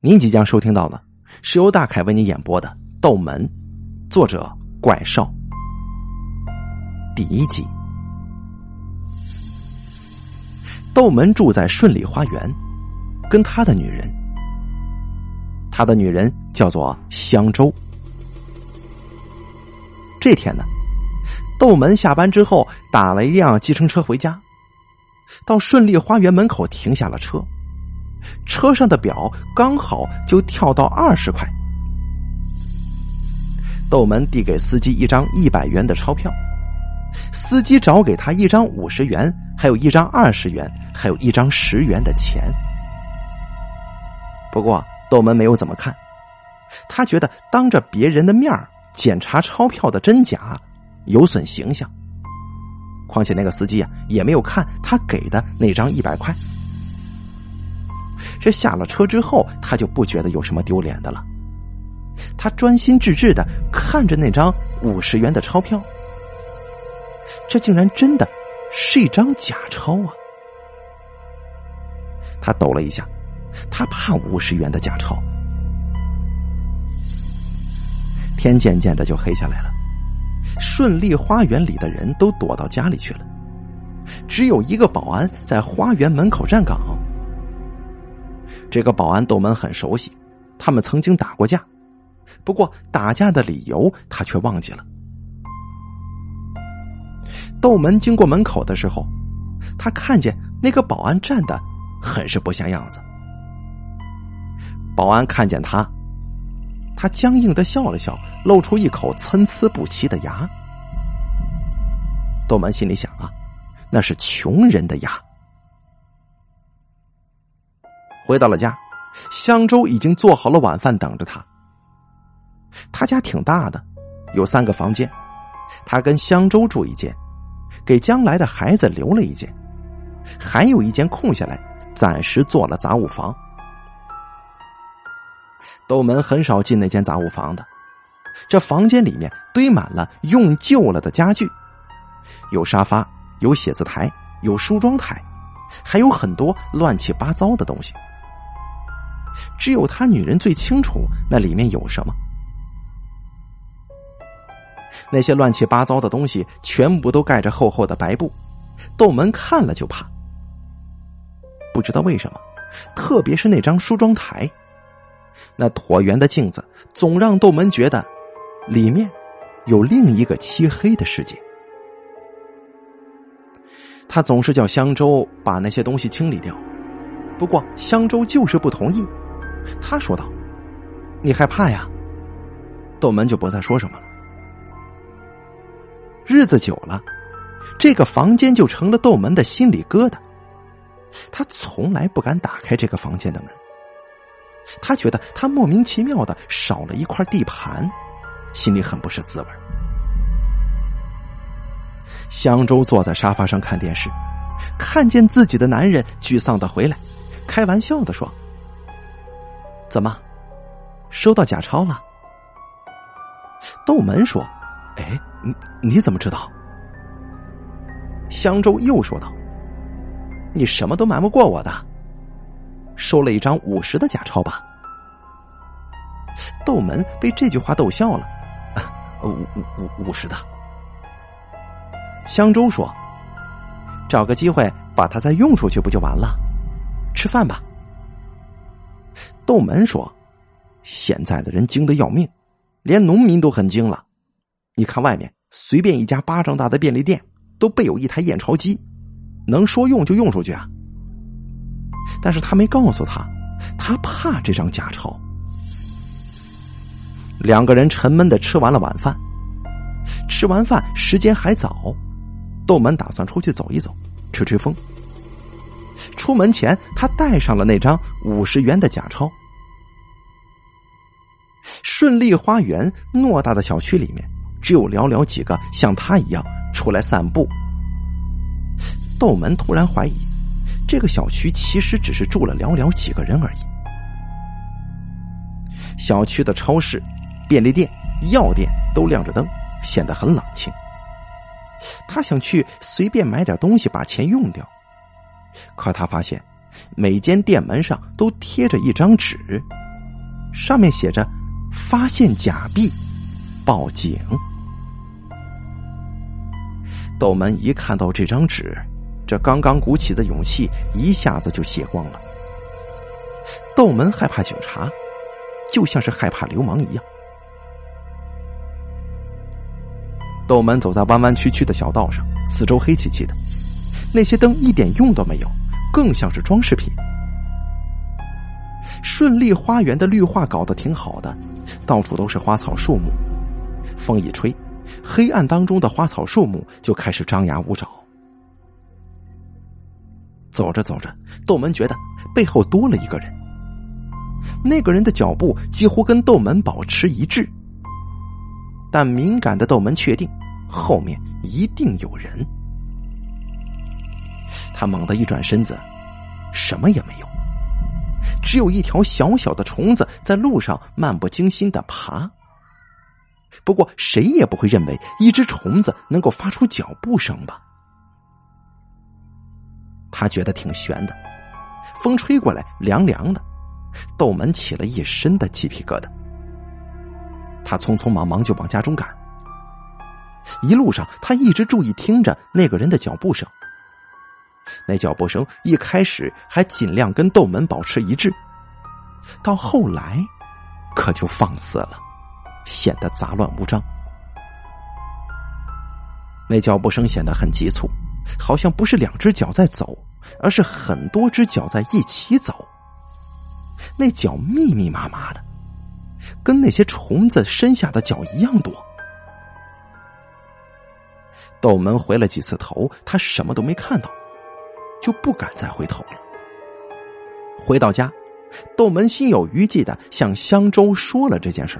您即将收听到的是由大凯为您演播的《斗门》，作者怪兽，第一集。斗门住在顺利花园，跟他的女人，他的女人叫做香洲。这天呢，斗门下班之后打了一辆计程车回家，到顺利花园门口停下了车。车上的表刚好就跳到二十块。窦门递给司机一张一百元的钞票，司机找给他一张五十元，还有一张二十元，还有一张十元的钱。不过窦门没有怎么看，他觉得当着别人的面检查钞票的真假有损形象。况且那个司机啊也没有看他给的那张一百块。这下了车之后，他就不觉得有什么丢脸的了。他专心致志的看着那张五十元的钞票，这竟然真的是一张假钞啊！他抖了一下，他怕五十元的假钞。天渐渐的就黑下来了，顺利花园里的人都躲到家里去了，只有一个保安在花园门口站岗。这个保安窦门很熟悉，他们曾经打过架，不过打架的理由他却忘记了。窦门经过门口的时候，他看见那个保安站的很是不像样子。保安看见他，他僵硬的笑了笑，露出一口参差不齐的牙。窦门心里想啊，那是穷人的牙。回到了家，香洲已经做好了晚饭等着他。他家挺大的，有三个房间，他跟香洲住一间，给将来的孩子留了一间，还有一间空下来，暂时做了杂物房。斗门很少进那间杂物房的，这房间里面堆满了用旧了的家具，有沙发，有写字台，有梳妆台，还有很多乱七八糟的东西。只有他女人最清楚那里面有什么。那些乱七八糟的东西全部都盖着厚厚的白布，窦门看了就怕。不知道为什么，特别是那张梳妆台，那椭圆的镜子总让窦门觉得里面有另一个漆黑的世界。他总是叫香洲把那些东西清理掉，不过香洲就是不同意。他说道：“你害怕呀？”窦门就不再说什么了。日子久了，这个房间就成了窦门的心里疙瘩。他从来不敢打开这个房间的门。他觉得他莫名其妙的少了一块地盘，心里很不是滋味。香洲坐在沙发上看电视，看见自己的男人沮丧的回来，开玩笑的说。怎么，收到假钞了？窦门说：“哎，你你怎么知道？”香洲又说道：“你什么都瞒不过我的，收了一张五十的假钞吧？”窦门被这句话逗笑了，五五五五十的。香洲说：“找个机会把它再用出去不就完了？吃饭吧。”窦门说：“现在的人精的要命，连农民都很精了。你看外面随便一家巴掌大的便利店都备有一台验钞机，能说用就用出去啊。但是他没告诉他，他怕这张假钞。”两个人沉闷的吃完了晚饭，吃完饭时间还早，窦门打算出去走一走，吹吹风。出门前，他带上了那张五十元的假钞。顺利花园偌大的小区里面，只有寥寥几个像他一样出来散步。窦门突然怀疑，这个小区其实只是住了寥寥几个人而已。小区的超市、便利店、药店都亮着灯，显得很冷清。他想去随便买点东西，把钱用掉。可他发现，每间店门上都贴着一张纸，上面写着“发现假币，报警”。窦门一看到这张纸，这刚刚鼓起的勇气一下子就泄光了。窦门害怕警察，就像是害怕流氓一样。窦门走在弯弯曲曲的小道上，四周黑漆漆的，那些灯一点用都没有，更像是装饰品。顺利花园的绿化搞得挺好的，到处都是花草树木。风一吹，黑暗当中的花草树木就开始张牙舞爪。走着走着，窦门觉得背后多了一个人。那个人的脚步几乎跟窦门保持一致，但敏感的窦门确定后面一定有人。他猛地一转身子，什么也没有，只有一条小小的虫子在路上漫不经心的爬。不过谁也不会认为一只虫子能够发出脚步声吧？他觉得挺悬的，风吹过来凉凉的。窦门起了一身的鸡皮疙瘩，他匆匆忙忙就往家中赶。一路上，他一直注意听着那个人的脚步声。那脚步声一开始还尽量跟窦门保持一致，到后来可就放肆了，显得杂乱无章。那脚步声显得很急促，好像不是两只脚在走，而是很多只脚在一起走。那脚密密麻麻的，跟那些虫子身下的脚一样多。窦门回了几次头，他什么都没看到，就不敢再回头了。回到家，窦门心有余悸的向香洲说了这件事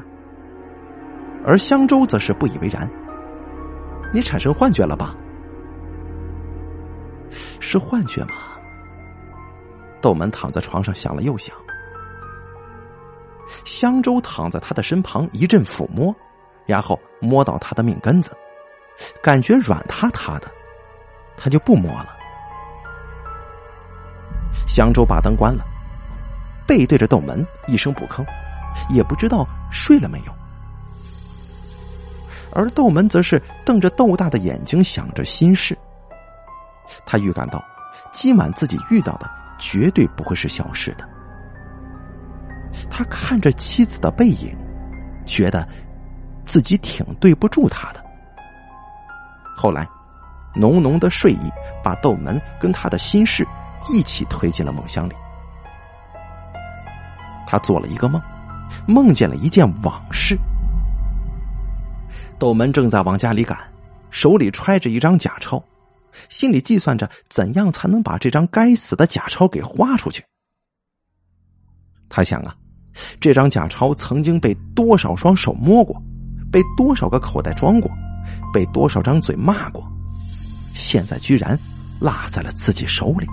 而香洲则是不以为然：“你产生幻觉了吧？是幻觉吗？”窦门躺在床上想了又想。香洲躺在他的身旁，一阵抚摸，然后摸到他的命根子，感觉软塌塌的，他就不摸了。香洲把灯关了，背对着斗门，一声不吭，也不知道睡了没有。而斗门则是瞪着豆大的眼睛，想着心事。他预感到，今晚自己遇到的绝对不会是小事的。他看着妻子的背影，觉得自己挺对不住他的。后来，浓浓的睡意把窦门跟他的心事一起推进了梦乡里。他做了一个梦，梦见了一件往事。窦门正在往家里赶，手里揣着一张假钞，心里计算着怎样才能把这张该死的假钞给花出去。他想啊。这张假钞曾经被多少双手摸过，被多少个口袋装过，被多少张嘴骂过，现在居然落在了自己手里。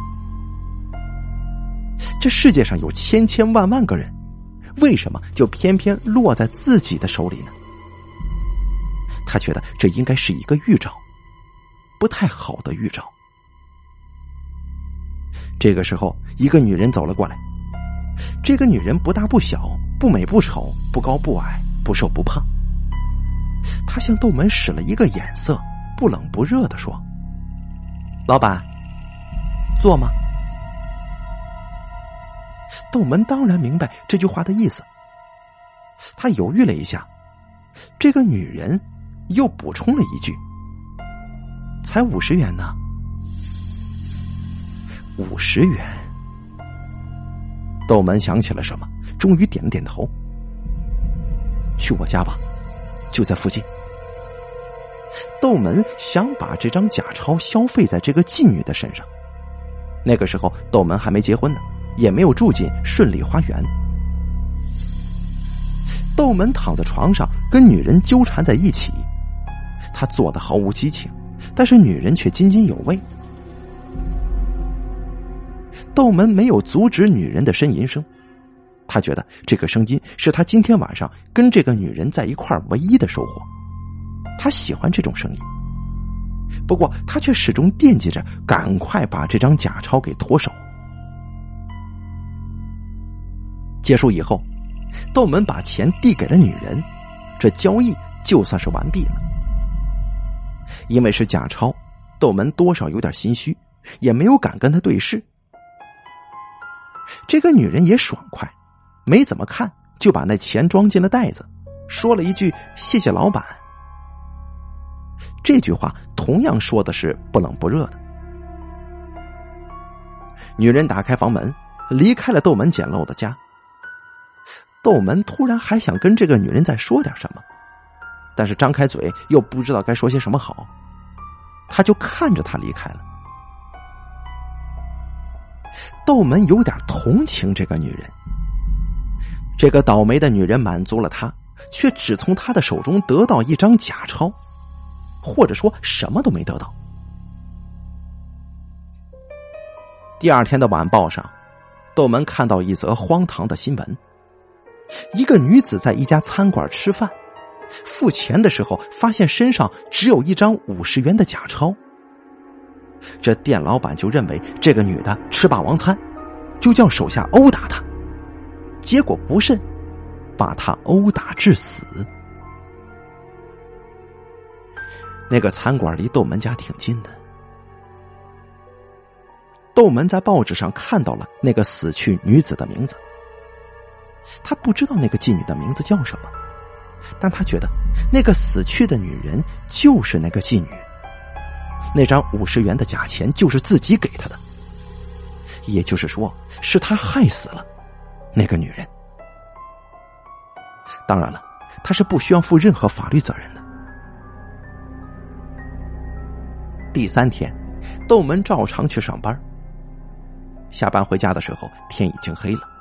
这世界上有千千万万个人，为什么就偏偏落在自己的手里呢？他觉得这应该是一个预兆，不太好的预兆。这个时候，一个女人走了过来。这个女人不大不小，不美不丑，不高不矮，不瘦不胖。她向窦门使了一个眼色，不冷不热的说：“老板，坐吗？”窦门当然明白这句话的意思。他犹豫了一下，这个女人又补充了一句：“才五十元呢。”五十元。窦门想起了什么，终于点了点头。去我家吧，就在附近。窦门想把这张假钞消费在这个妓女的身上。那个时候，窦门还没结婚呢，也没有住进顺利花园。窦门躺在床上，跟女人纠缠在一起，他做的毫无激情，但是女人却津津有味。窦门没有阻止女人的呻吟声，他觉得这个声音是他今天晚上跟这个女人在一块唯一的收获。他喜欢这种声音，不过他却始终惦记着赶快把这张假钞给脱手。结束以后，窦门把钱递给了女人，这交易就算是完毕了。因为是假钞，窦门多少有点心虚，也没有敢跟他对视。这个女人也爽快，没怎么看，就把那钱装进了袋子，说了一句“谢谢老板”。这句话同样说的是不冷不热的。女人打开房门，离开了窦门简陋的家。窦门突然还想跟这个女人再说点什么，但是张开嘴又不知道该说些什么好，他就看着她离开了。窦门有点同情这个女人，这个倒霉的女人满足了他，却只从他的手中得到一张假钞，或者说什么都没得到。第二天的晚报上，窦门看到一则荒唐的新闻：一个女子在一家餐馆吃饭，付钱的时候发现身上只有一张五十元的假钞。这店老板就认为这个女的吃霸王餐，就叫手下殴打她，结果不慎把她殴打致死。那个餐馆离窦门家挺近的。窦门在报纸上看到了那个死去女子的名字，他不知道那个妓女的名字叫什么，但他觉得那个死去的女人就是那个妓女，那张五十元的假钱就是自己给她的，也就是说是他害死了那个女人。当然了，他是不需要负任何法律责任的。第三天，窦门照常去上班。下班回家的时候，天已经黑了。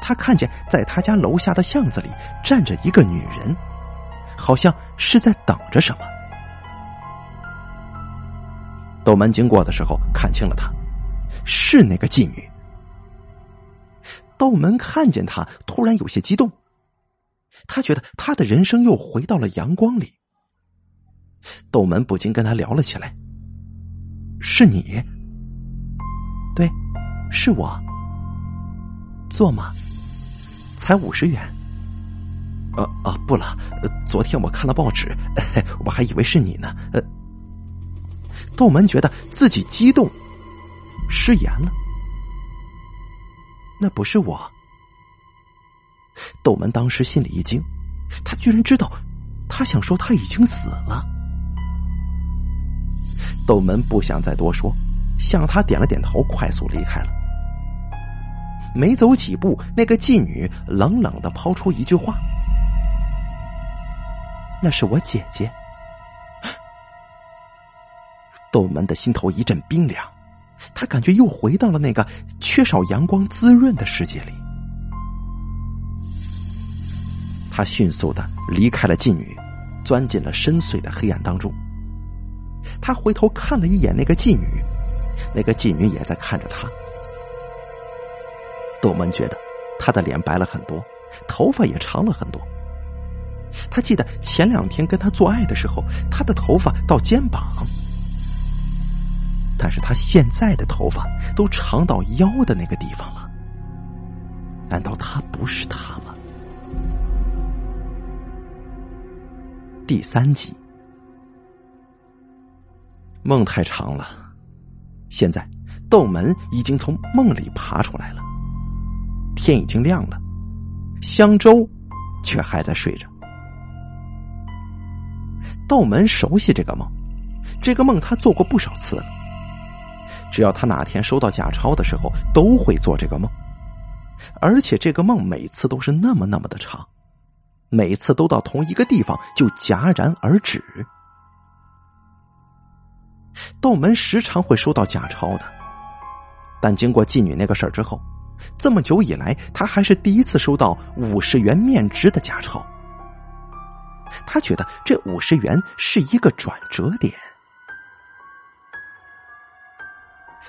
他看见在他家楼下的巷子里站着一个女人，好像是在等着什么。斗门经过的时候，看清了她，是那个妓女。斗门看见她，突然有些激动。他觉得他的人生又回到了阳光里。斗门不禁跟他聊了起来：“是你？对。”是我，做吗？才五十元。呃啊，不了。昨天我看了报纸，我还以为是你呢。呃，窦门觉得自己激动，失言了。那不是我。窦门当时心里一惊，他居然知道，他想说他已经死了。窦门不想再多说，向他点了点头，快速离开了。没走几步，那个妓女冷冷的抛出一句话：“那是我姐姐。”窦门的心头一阵冰凉，他感觉又回到了那个缺少阳光滋润的世界里。他迅速的离开了妓女，钻进了深邃的黑暗当中。他回头看了一眼那个妓女，那个妓女也在看着他。窦门觉得他的脸白了很多，头发也长了很多。他记得前两天跟他做爱的时候，他的头发到肩膀，但是他现在的头发都长到腰的那个地方了。难道他不是他吗？第三集，梦太长了，现在窦门已经从梦里爬出来了。天已经亮了，香洲却还在睡着。道门熟悉这个梦，这个梦他做过不少次了。只要他哪天收到假钞的时候，都会做这个梦，而且这个梦每次都是那么那么的长，每次都到同一个地方就戛然而止。道门时常会收到假钞的，但经过妓女那个事儿之后。这么久以来，他还是第一次收到五十元面值的假钞。他觉得这五十元是一个转折点。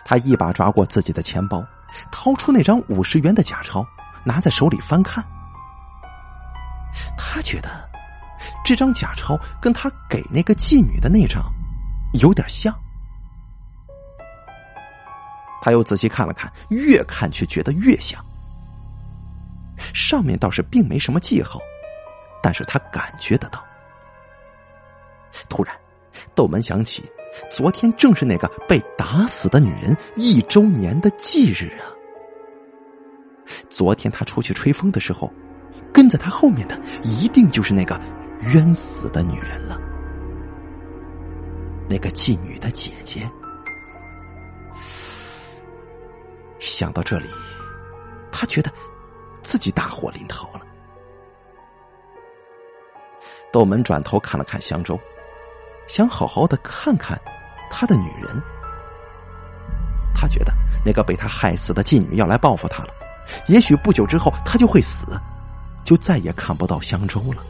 他一把抓过自己的钱包，掏出那张五十元的假钞，拿在手里翻看。他觉得这张假钞跟他给那个妓女的那张有点像。他又仔细看了看，越看却觉得越像。上面倒是并没什么记号，但是他感觉得到。突然，窦门想起，昨天正是那个被打死的女人一周年的忌日啊！昨天他出去吹风的时候，跟在他后面的一定就是那个冤死的女人了，那个妓女的姐姐。想到这里，他觉得自己大祸临头了。窦门转头看了看香洲，想好好的看看他的女人。他觉得那个被他害死的妓女要来报复他了，也许不久之后他就会死，就再也看不到香洲了。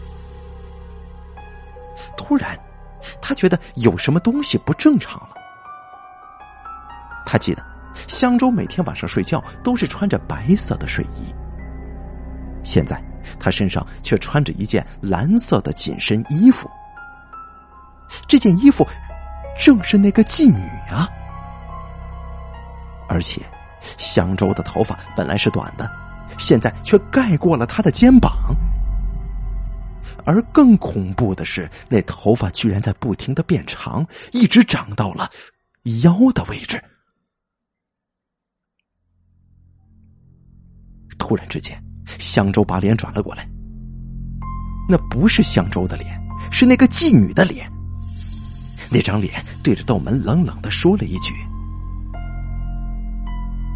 突然，他觉得有什么东西不正常了。他记得。香洲每天晚上睡觉都是穿着白色的睡衣，现在他身上却穿着一件蓝色的紧身衣服。这件衣服正是那个妓女啊！而且，香洲的头发本来是短的，现在却盖过了他的肩膀。而更恐怖的是，那头发居然在不停的变长，一直长到了腰的位置。突然之间，香洲把脸转了过来。那不是香洲的脸，是那个妓女的脸。那张脸对着窦门冷冷的说了一句：“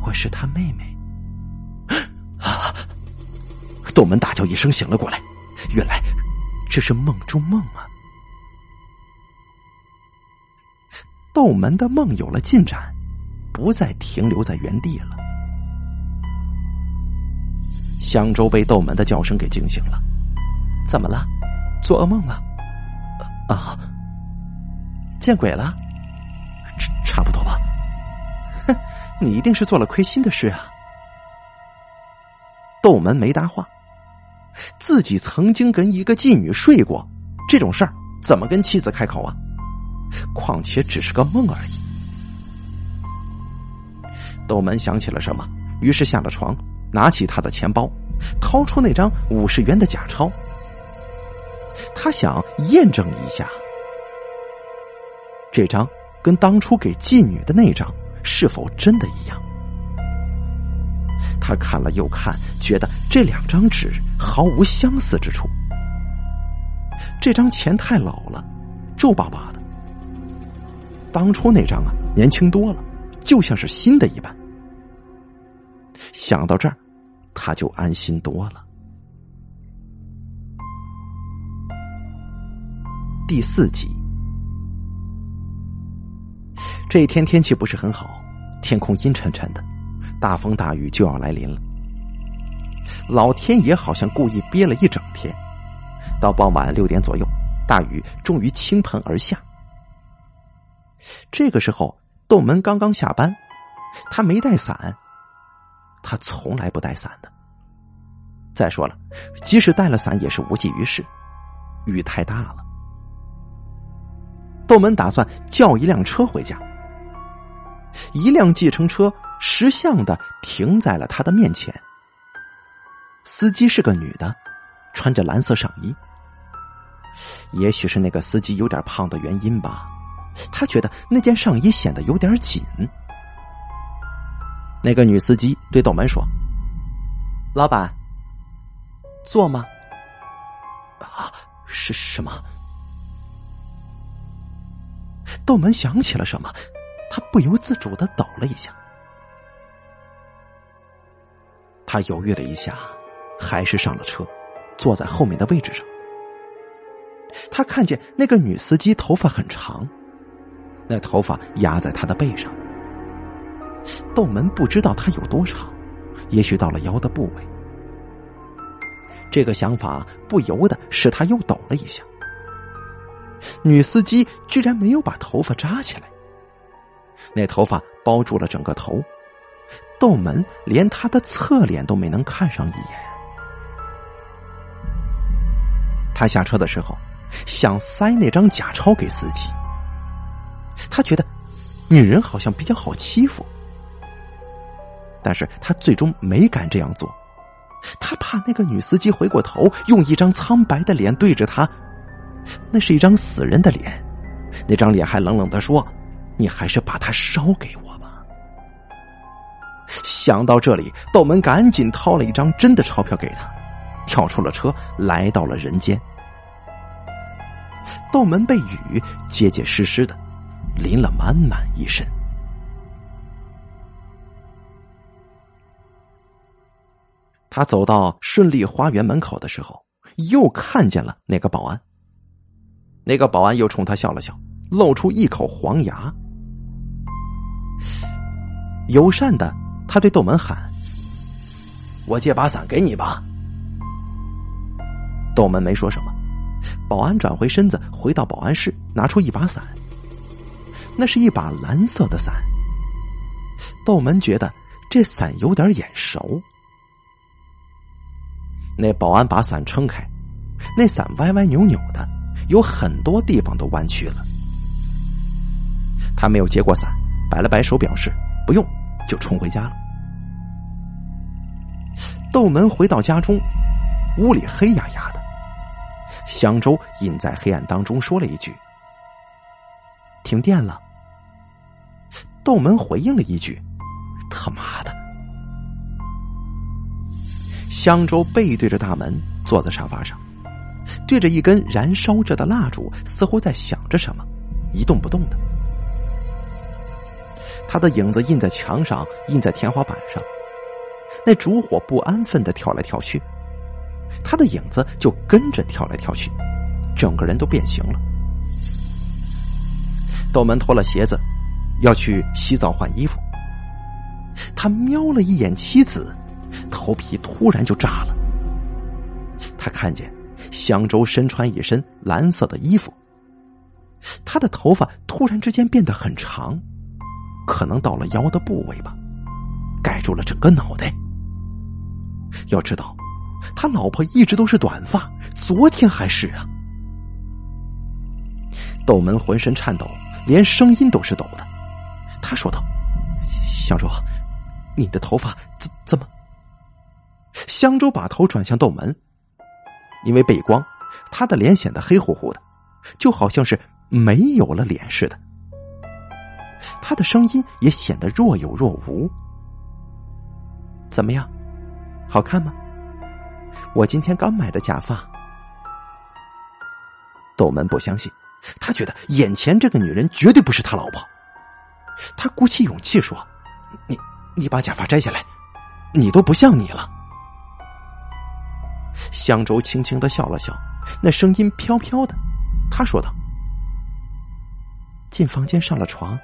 我是他妹妹。”啊！窦门大叫一声，醒了过来。原来这是梦中梦啊！窦门的梦有了进展，不再停留在原地了。香洲被窦门的叫声给惊醒了，怎么了？做噩梦了？啊？见鬼了？差差不多吧。哼，你一定是做了亏心的事啊。窦门没答话，自己曾经跟一个妓女睡过，这种事儿怎么跟妻子开口啊？况且只是个梦而已。窦门想起了什么，于是下了床。拿起他的钱包，掏出那张五十元的假钞，他想验证一下，这张跟当初给妓女的那张是否真的一样。他看了又看，觉得这两张纸毫无相似之处。这张钱太老了，皱巴巴的；当初那张啊，年轻多了，就像是新的一般。想到这儿，他就安心多了。第四集，这一天天气不是很好，天空阴沉沉的，大风大雨就要来临了。老天爷好像故意憋了一整天，到傍晚六点左右，大雨终于倾盆而下。这个时候，窦门刚刚下班，他没带伞。他从来不带伞的。再说了，即使带了伞，也是无济于事，雨太大了。窦门打算叫一辆车回家。一辆计程车识相的停在了他的面前。司机是个女的，穿着蓝色上衣。也许是那个司机有点胖的原因吧，他觉得那件上衣显得有点紧。那个女司机对窦门说：“老板，坐吗？”啊，是什么？窦门想起了什么，他不由自主的抖了一下。他犹豫了一下，还是上了车，坐在后面的位置上。他看见那个女司机头发很长，那头发压在他的背上。窦门不知道他有多长，也许到了腰的部位。这个想法不由得使他又抖了一下。女司机居然没有把头发扎起来，那头发包住了整个头，窦门连他的侧脸都没能看上一眼。他下车的时候，想塞那张假钞给司机，他觉得女人好像比较好欺负。但是他最终没敢这样做，他怕那个女司机回过头，用一张苍白的脸对着他，那是一张死人的脸，那张脸还冷冷的说：“你还是把它烧给我吧。”想到这里，窦门赶紧掏了一张真的钞票给他，跳出了车，来到了人间。窦门被雨结结实实的淋了满满一身。他走到顺利花园门口的时候，又看见了那个保安。那个保安又冲他笑了笑，露出一口黄牙，友善的他对窦门喊：“我借把伞给你吧。”窦门没说什么。保安转回身子，回到保安室，拿出一把伞。那是一把蓝色的伞。窦门觉得这伞有点眼熟。那保安把伞撑开，那伞歪歪扭扭的，有很多地方都弯曲了。他没有接过伞，摆了摆手表示不用，就冲回家了。窦门回到家中，屋里黑压压的。香洲隐在黑暗当中说了一句：“停电了。”窦门回应了一句：“他妈的。”江洲背对着大门，坐在沙发上，对着一根燃烧着的蜡烛，似乎在想着什么，一动不动的。他的影子印在墙上，印在天花板上，那烛火不安分的跳来跳去，他的影子就跟着跳来跳去，整个人都变形了。窦门脱了鞋子，要去洗澡换衣服，他瞄了一眼妻子。头皮突然就炸了。他看见香洲身穿一身蓝色的衣服，他的头发突然之间变得很长，可能到了腰的部位吧，盖住了整个脑袋。要知道，他老婆一直都是短发，昨天还是啊。窦门浑身颤抖，连声音都是抖的。他说道：“香洲，你的头发怎怎么？”香洲把头转向窦门，因为背光，他的脸显得黑乎乎的，就好像是没有了脸似的。他的声音也显得若有若无。怎么样，好看吗？我今天刚买的假发。窦门不相信，他觉得眼前这个女人绝对不是他老婆。他鼓起勇气说：“你，你把假发摘下来，你都不像你了。”香洲轻轻的笑了笑，那声音飘飘的，他说道：“进房间上了床，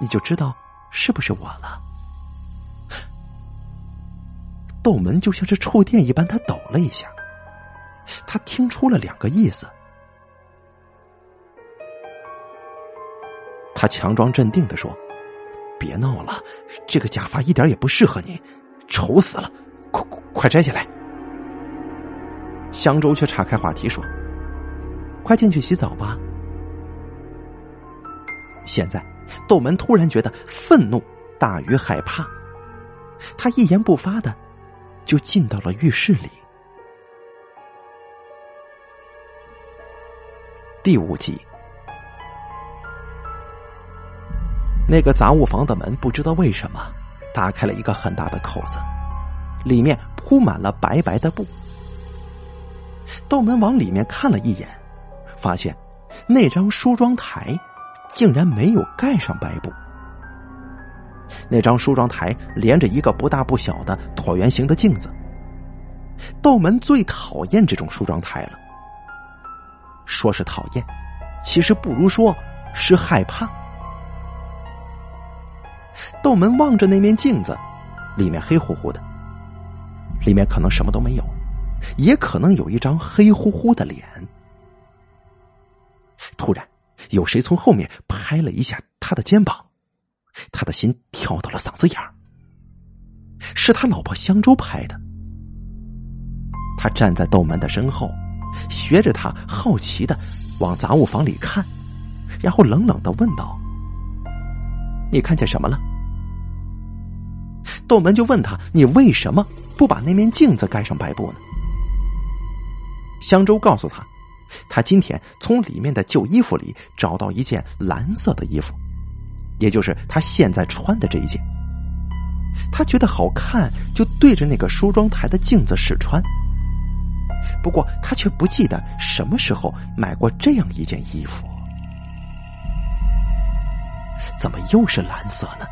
你就知道是不是我了。”窦门就像是触电一般，他抖了一下，他听出了两个意思。他强装镇定的说：“别闹了，这个假发一点也不适合你，丑死了，快快摘下来。”香洲却岔开话题说：“快进去洗澡吧。”现在，窦门突然觉得愤怒大于害怕，他一言不发的就进到了浴室里。第五集，那个杂物房的门不知道为什么打开了一个很大的口子，里面铺满了白白的布。窦门往里面看了一眼，发现那张梳妆台竟然没有盖上白布。那张梳妆台连着一个不大不小的椭圆形的镜子。窦门最讨厌这种梳妆台了。说是讨厌，其实不如说是害怕。窦门望着那面镜子，里面黑乎乎的，里面可能什么都没有。也可能有一张黑乎乎的脸。突然，有谁从后面拍了一下他的肩膀，他的心跳到了嗓子眼儿。是他老婆香洲拍的。他站在窦门的身后，学着他好奇的往杂物房里看，然后冷冷的问道：“你看见什么了？”窦门就问他：“你为什么不把那面镜子盖上白布呢？”香洲告诉他：“他今天从里面的旧衣服里找到一件蓝色的衣服，也就是他现在穿的这一件。他觉得好看，就对着那个梳妆台的镜子试穿。不过他却不记得什么时候买过这样一件衣服。怎么又是蓝色呢？”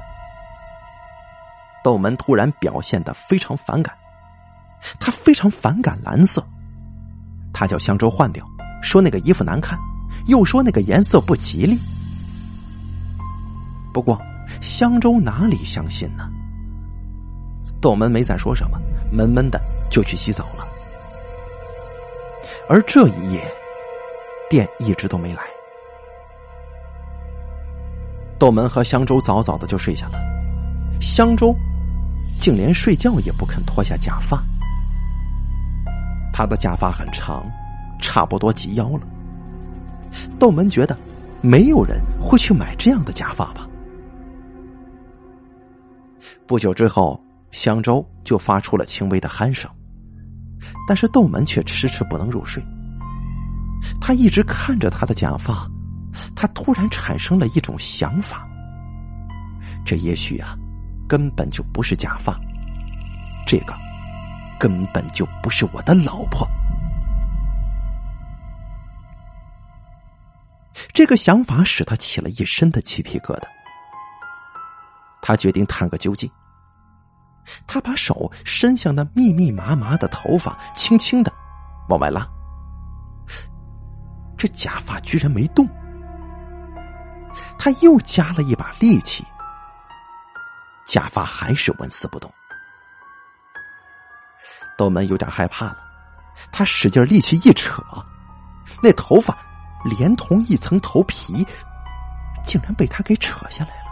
窦门突然表现的非常反感，他非常反感蓝色，他叫香洲换掉，说那个衣服难看，又说那个颜色不吉利。不过香洲哪里相信呢？窦门没再说什么，闷闷的就去洗澡了。而这一夜，店一直都没来。窦门和香洲早早的就睡下了，香洲。竟连睡觉也不肯脱下假发，他的假发很长，差不多及腰了。窦门觉得，没有人会去买这样的假发吧。不久之后，香洲就发出了轻微的鼾声，但是窦门却迟迟不能入睡。他一直看着他的假发，他突然产生了一种想法：这也许啊。根本就不是假发，这个根本就不是我的老婆。这个想法使他起了一身的鸡皮疙瘩。他决定探个究竟。他把手伸向那密密麻麻的头发，轻轻的往外拉。这假发居然没动。他又加了一把力气。假发还是纹丝不动，窦门有点害怕了，他使劲力气一扯，那头发连同一层头皮，竟然被他给扯下来了。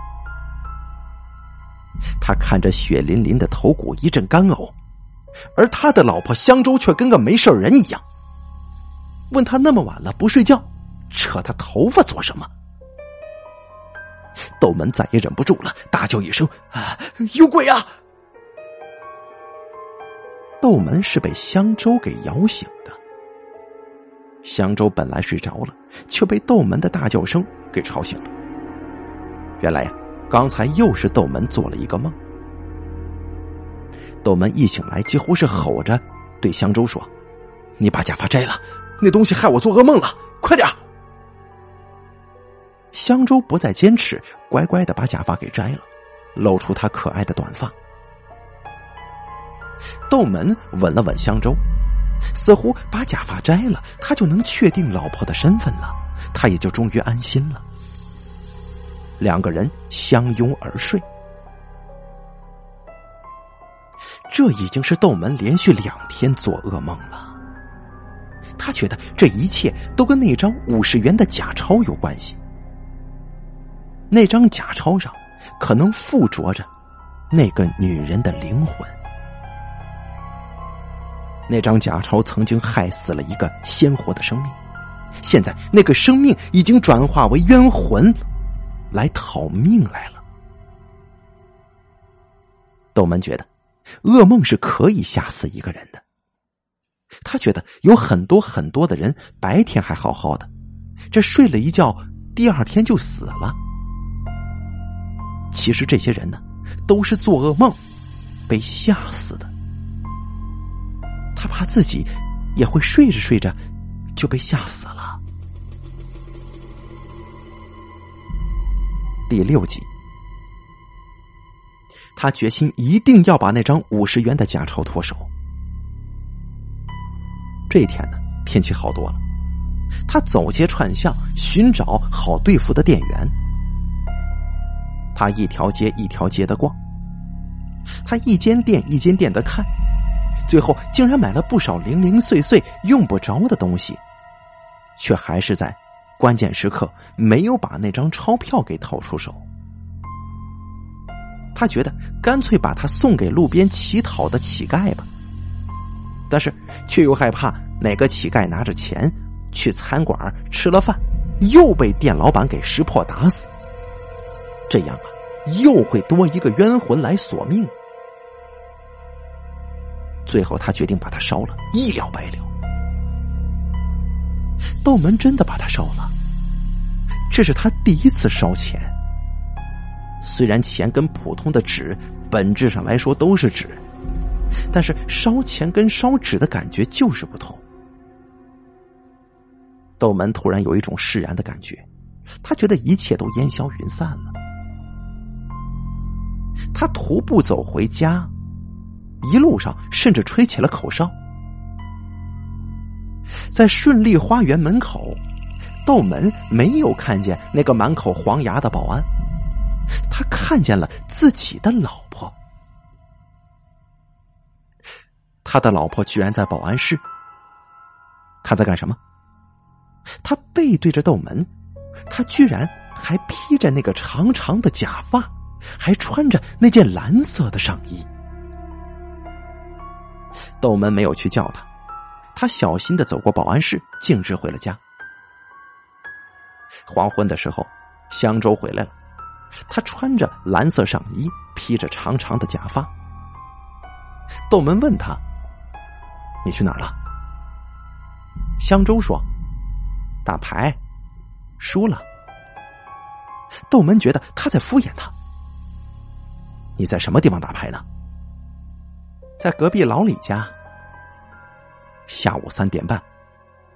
他看着血淋淋的头骨一阵干呕，而他的老婆香洲却跟个没事人一样，问他那么晚了不睡觉，扯他头发做什么？窦门再也忍不住了，大叫一声：“啊，有鬼啊！”窦门是被香洲给摇醒的。香洲本来睡着了，却被窦门的大叫声给吵醒了。原来呀，刚才又是窦门做了一个梦。窦门一醒来，几乎是吼着对香洲说：“你把假发摘了，那东西害我做噩梦了，快点！”香洲不再坚持，乖乖的把假发给摘了，露出他可爱的短发。窦门吻了吻香洲，似乎把假发摘了，他就能确定老婆的身份了，他也就终于安心了。两个人相拥而睡，这已经是窦门连续两天做噩梦了。他觉得这一切都跟那张五十元的假钞有关系。那张假钞上可能附着着那个女人的灵魂。那张假钞曾经害死了一个鲜活的生命，现在那个生命已经转化为冤魂，来讨命来了。窦门觉得，噩梦是可以吓死一个人的。他觉得有很多很多的人白天还好好的，这睡了一觉，第二天就死了。其实这些人呢，都是做噩梦被吓死的。他怕自己也会睡着睡着就被吓死了。第六集，他决心一定要把那张五十元的假钞脱手。这一天呢，天气好多了，他走街串巷寻找好对付的店员。他一条街一条街的逛，他一间店一间店的看，最后竟然买了不少零零碎碎用不着的东西，却还是在关键时刻没有把那张钞票给掏出手。他觉得干脆把它送给路边乞讨的乞丐吧，但是却又害怕哪个乞丐拿着钱去餐馆吃了饭，又被店老板给识破打死。这样啊，又会多一个冤魂来索命，最后他决定把它烧了，一了百了。窦门真的把它烧了，这是他第一次烧钱。虽然钱跟普通的纸本质上来说都是纸，但是烧钱跟烧纸的感觉就是不同。窦门突然有一种释然的感觉，他觉得一切都烟消云散了。他徒步走回家，一路上甚至吹起了口哨。在顺利花园门口，窦门没有看见那个满口黄牙的保安，他看见了自己的老婆。他的老婆居然在保安室，他在干什么？他背对着窦门，他居然还披着那个长长的假发，还穿着那件蓝色的上衣。窦门没有去叫他。他小心的走过保安室，径直回了家。黄昏的时候，香洲回来了，他穿着蓝色上衣，披着长长的假发。窦门问他：“你去哪儿了？”香洲说：“打牌，输了。”窦门觉得他在敷衍他。“你在什么地方打牌呢？”“在隔壁老李家。”下午三点半，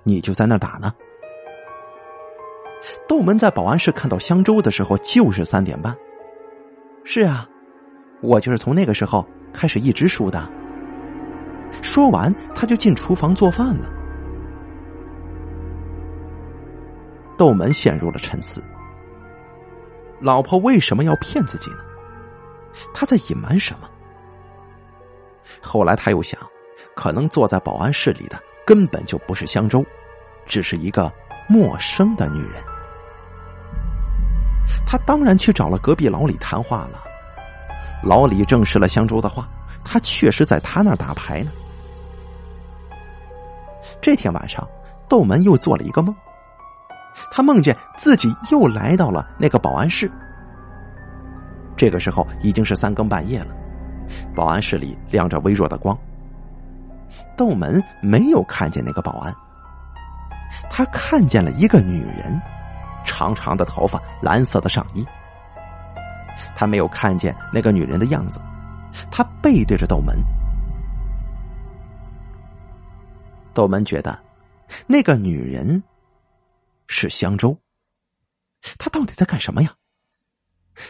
你就在那打呢。窦门在保安室看到香洲的时候，就是三点半。是啊，我就是从那个时候开始一直输的。说完，他就进厨房做饭了。窦门陷入了沉思：老婆为什么要骗自己呢？他在隐瞒什么？后来他又想。可能坐在保安室里的根本就不是香洲，只是一个陌生的女人。他当然去找了隔壁老李谈话了。老李证实了香洲的话，他确实在他那儿打牌呢。这天晚上，窦门又做了一个梦，他梦见自己又来到了那个保安室。这个时候已经是三更半夜了，保安室里亮着微弱的光。窦门没有看见那个保安，他看见了一个女人，长长的头发，蓝色的上衣。他没有看见那个女人的样子，他背对着窦门。窦门觉得，那个女人是香洲。他到底在干什么呀？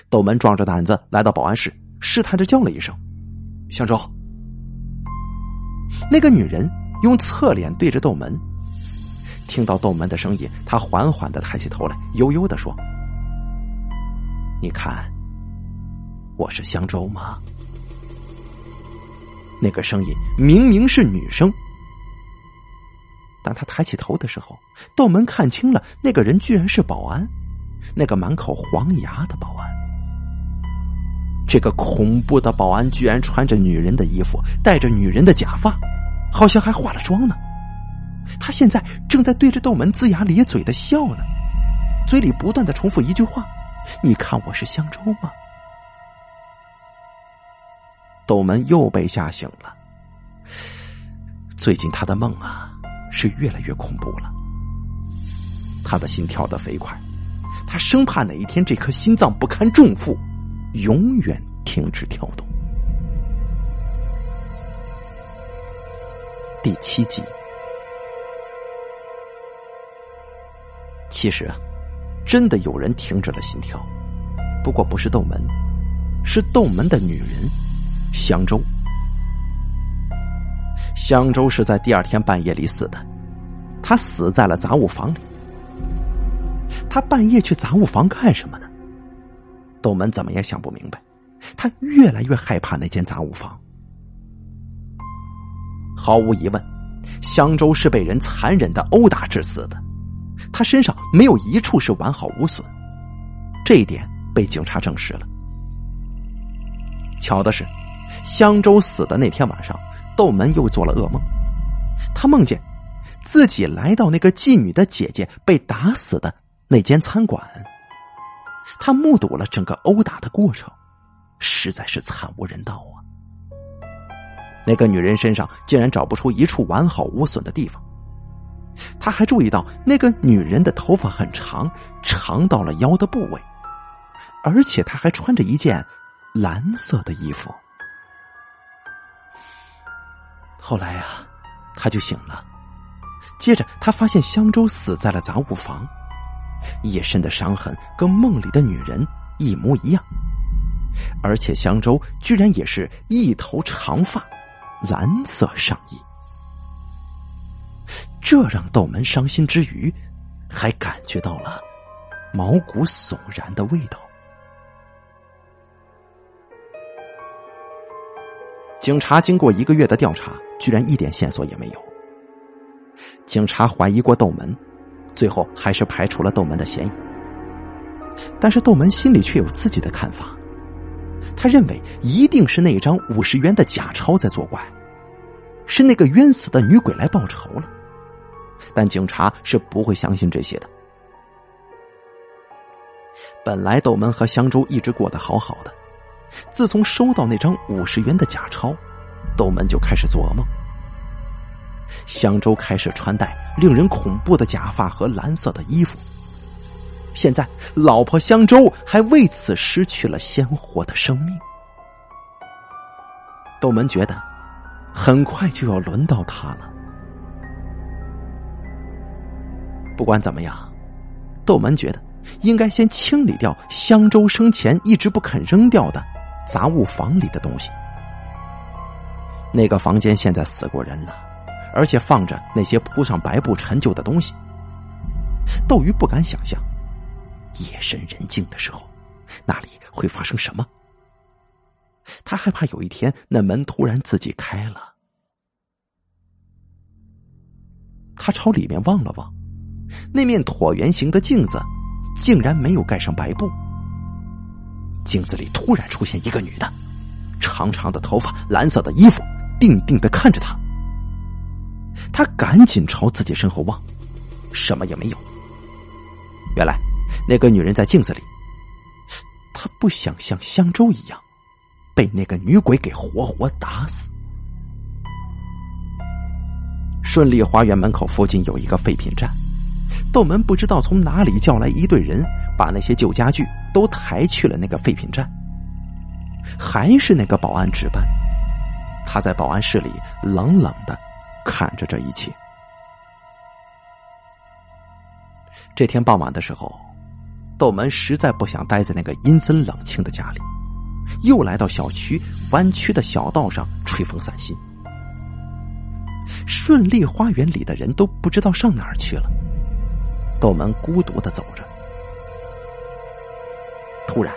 窦门壮着胆子来到保安室，试探着叫了一声：“香洲。”那个女人用侧脸对着窦门，听到窦门的声音，她缓缓的抬起头来，悠悠的说：“你看，我是香洲吗？”那个声音明明是女生，当他抬起头的时候，窦门看清了，那个人居然是保安，那个满口黄牙的保安。这个恐怖的保安居然穿着女人的衣服，戴着女人的假发，好像还化了妆呢。他现在正在对着窦门龇牙咧嘴的笑呢，嘴里不断的重复一句话：“你看我是香洲吗？”窦门又被吓醒了。最近他的梦啊，是越来越恐怖了。他的心跳得飞快，他生怕哪一天这颗心脏不堪重负。永远停止跳动。第七集，其实啊，真的有人停止了心跳，不过不是窦门，是窦门的女人香洲。香洲是在第二天半夜里死的，她死在了杂物房里。他半夜去杂物房干什么呢？窦门怎么也想不明白，他越来越害怕那间杂物房。毫无疑问，香洲是被人残忍的殴打致死的，他身上没有一处是完好无损，这一点被警察证实了。巧的是，香洲死的那天晚上，窦门又做了噩梦，他梦见自己来到那个妓女的姐姐被打死的那间餐馆。他目睹了整个殴打的过程，实在是惨无人道啊！那个女人身上竟然找不出一处完好无损的地方。他还注意到那个女人的头发很长，长到了腰的部位，而且她还穿着一件蓝色的衣服。后来啊，他就醒了。接着，他发现香洲死在了杂物房，一身的伤痕跟梦里的女人一模一样，而且香洲居然也是一头长发，蓝色上衣。这让窦门伤心之余，还感觉到了毛骨悚然的味道。警察经过一个月的调查，居然一点线索也没有。警察怀疑过窦门，最后还是排除了窦门的嫌疑。但是窦门心里却有自己的看法，他认为一定是那张五十元的假钞在作怪，是那个冤死的女鬼来报仇了。但警察是不会相信这些的。本来窦门和香洲一直过得好好的，自从收到那张五十元的假钞，窦门就开始做噩梦。香洲开始穿戴令人恐怖的假发和蓝色的衣服。现在，老婆香洲还为此失去了鲜活的生命。窦门觉得，很快就要轮到他了。不管怎么样，窦门觉得应该先清理掉香洲生前一直不肯扔掉的杂物房里的东西。那个房间现在死过人了。而且放着那些铺上白布陈旧的东西，斗鱼不敢想象，夜深人静的时候，那里会发生什么。他害怕有一天那门突然自己开了。他朝里面望了望，那面椭圆形的镜子竟然没有盖上白布。镜子里突然出现一个女的，长长的头发，蓝色的衣服，定定的看着他。他赶紧朝自己身后望，什么也没有。原来，那个女人在镜子里。他不想像香洲一样，被那个女鬼给活活打死。顺利花园门口附近有一个废品站，窦门不知道从哪里叫来一队人，把那些旧家具都抬去了那个废品站。还是那个保安值班，他在保安室里冷冷的。看着这一切，这天傍晚的时候，窦门实在不想待在那个阴森冷清的家里，又来到小区弯曲的小道上吹风散心。顺利花园里的人都不知道上哪儿去了，窦门孤独的走着。突然，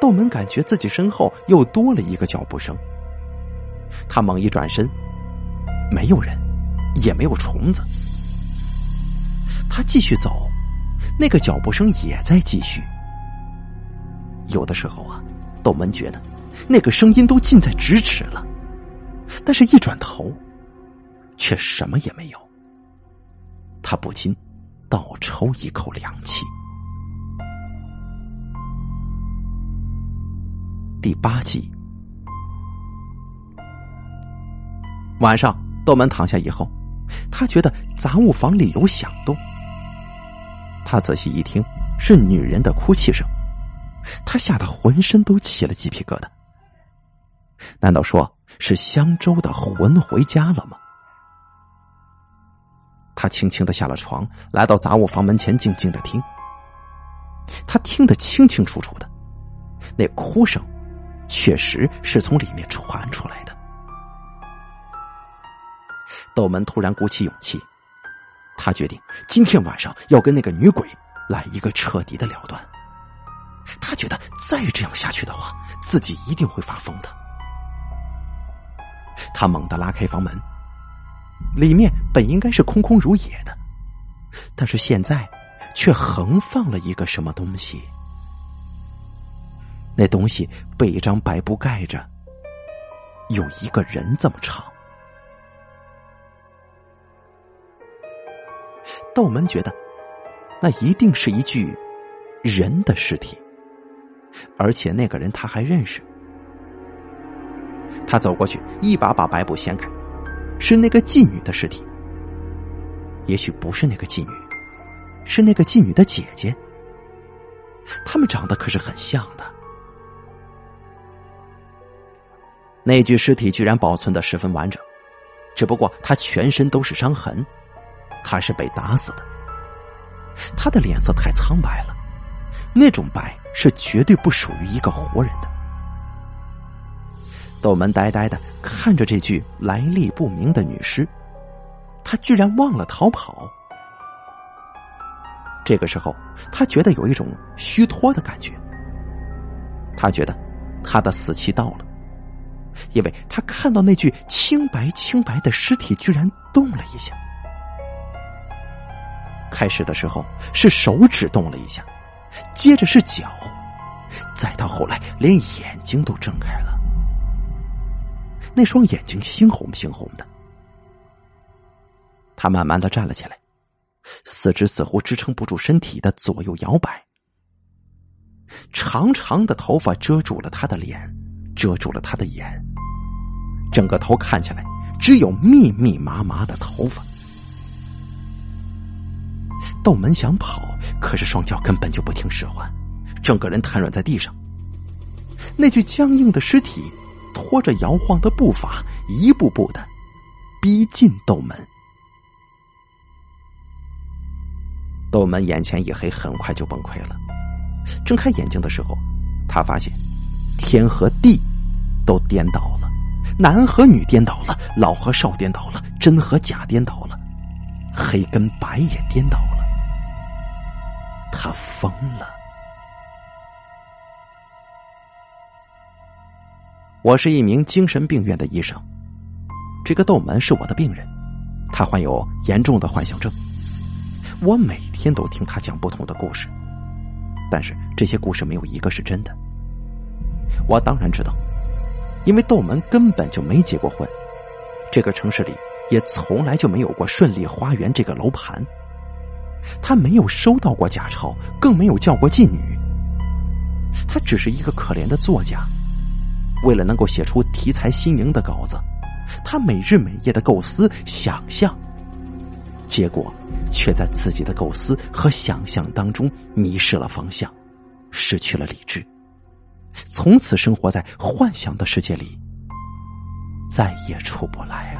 窦门感觉自己身后又多了一个脚步声，他猛一转身。没有人，也没有虫子。他继续走，那个脚步声也在继续。有的时候啊，窦门觉得那个声音都近在咫尺了，但是一转头，却什么也没有。他不禁倒抽一口凉气。第八集，晚上。窦门躺下以后，他觉得杂物房里有响动。他仔细一听，是女人的哭泣声，他吓得浑身都起了鸡皮疙瘩。难道说是香洲的魂回家了吗？他轻轻的下了床，来到杂物房门前，静静的听。他听得清清楚楚的，那哭声确实是从里面传出来的。窦门突然鼓起勇气，他决定今天晚上要跟那个女鬼来一个彻底的了断。他觉得再这样下去的话，自己一定会发疯的。他猛地拉开房门，里面本应该是空空如也的，但是现在却横放了一个什么东西。那东西被一张白布盖着，有一个人这么长。窦门觉得，那一定是一具人的尸体，而且那个人他还认识。他走过去，一把把白布掀开，是那个妓女的尸体。也许不是那个妓女，是那个妓女的姐姐。他们长得可是很像的。那具尸体居然保存的十分完整，只不过他全身都是伤痕，他是被打死的。他的脸色太苍白了，那种白是绝对不属于一个活人的。窦门呆呆的看着这具来历不明的女尸，他居然忘了逃跑。这个时候，他觉得有一种虚脱的感觉。他觉得他的死期到了。因为他看到那具清白清白的尸体居然动了一下，开始的时候是手指动了一下，接着是脚，再到后来连眼睛都睁开了，那双眼睛猩红猩红的。他慢慢的站了起来，四肢似乎支撑不住身体的左右摇摆，长长的头发遮住了他的脸。遮住了他的眼，整个头看起来只有密密麻麻的头发。窦门想跑，可是双脚根本就不听使唤，整个人瘫软在地上。那具僵硬的尸体拖着摇晃的步伐，一步步的逼近窦门。窦门眼前一黑，很快就崩溃了。睁开眼睛的时候，他发现天和地。都颠倒了，男和女颠倒了，老和少颠倒了，真和假颠倒了，黑跟白也颠倒了。他疯了。我是一名精神病院的医生，这个窦门是我的病人，他患有严重的幻想症。我每天都听他讲不同的故事，但是这些故事没有一个是真的。我当然知道。因为窦门根本就没结过婚，这个城市里也从来就没有过顺利花园这个楼盘。他没有收到过假钞，更没有叫过妓女。他只是一个可怜的作家，为了能够写出题材新颖的稿子，他每日每夜的构思想象，结果却在自己的构思和想象当中迷失了方向，失去了理智。从此生活在幻想的世界里，再也出不来了。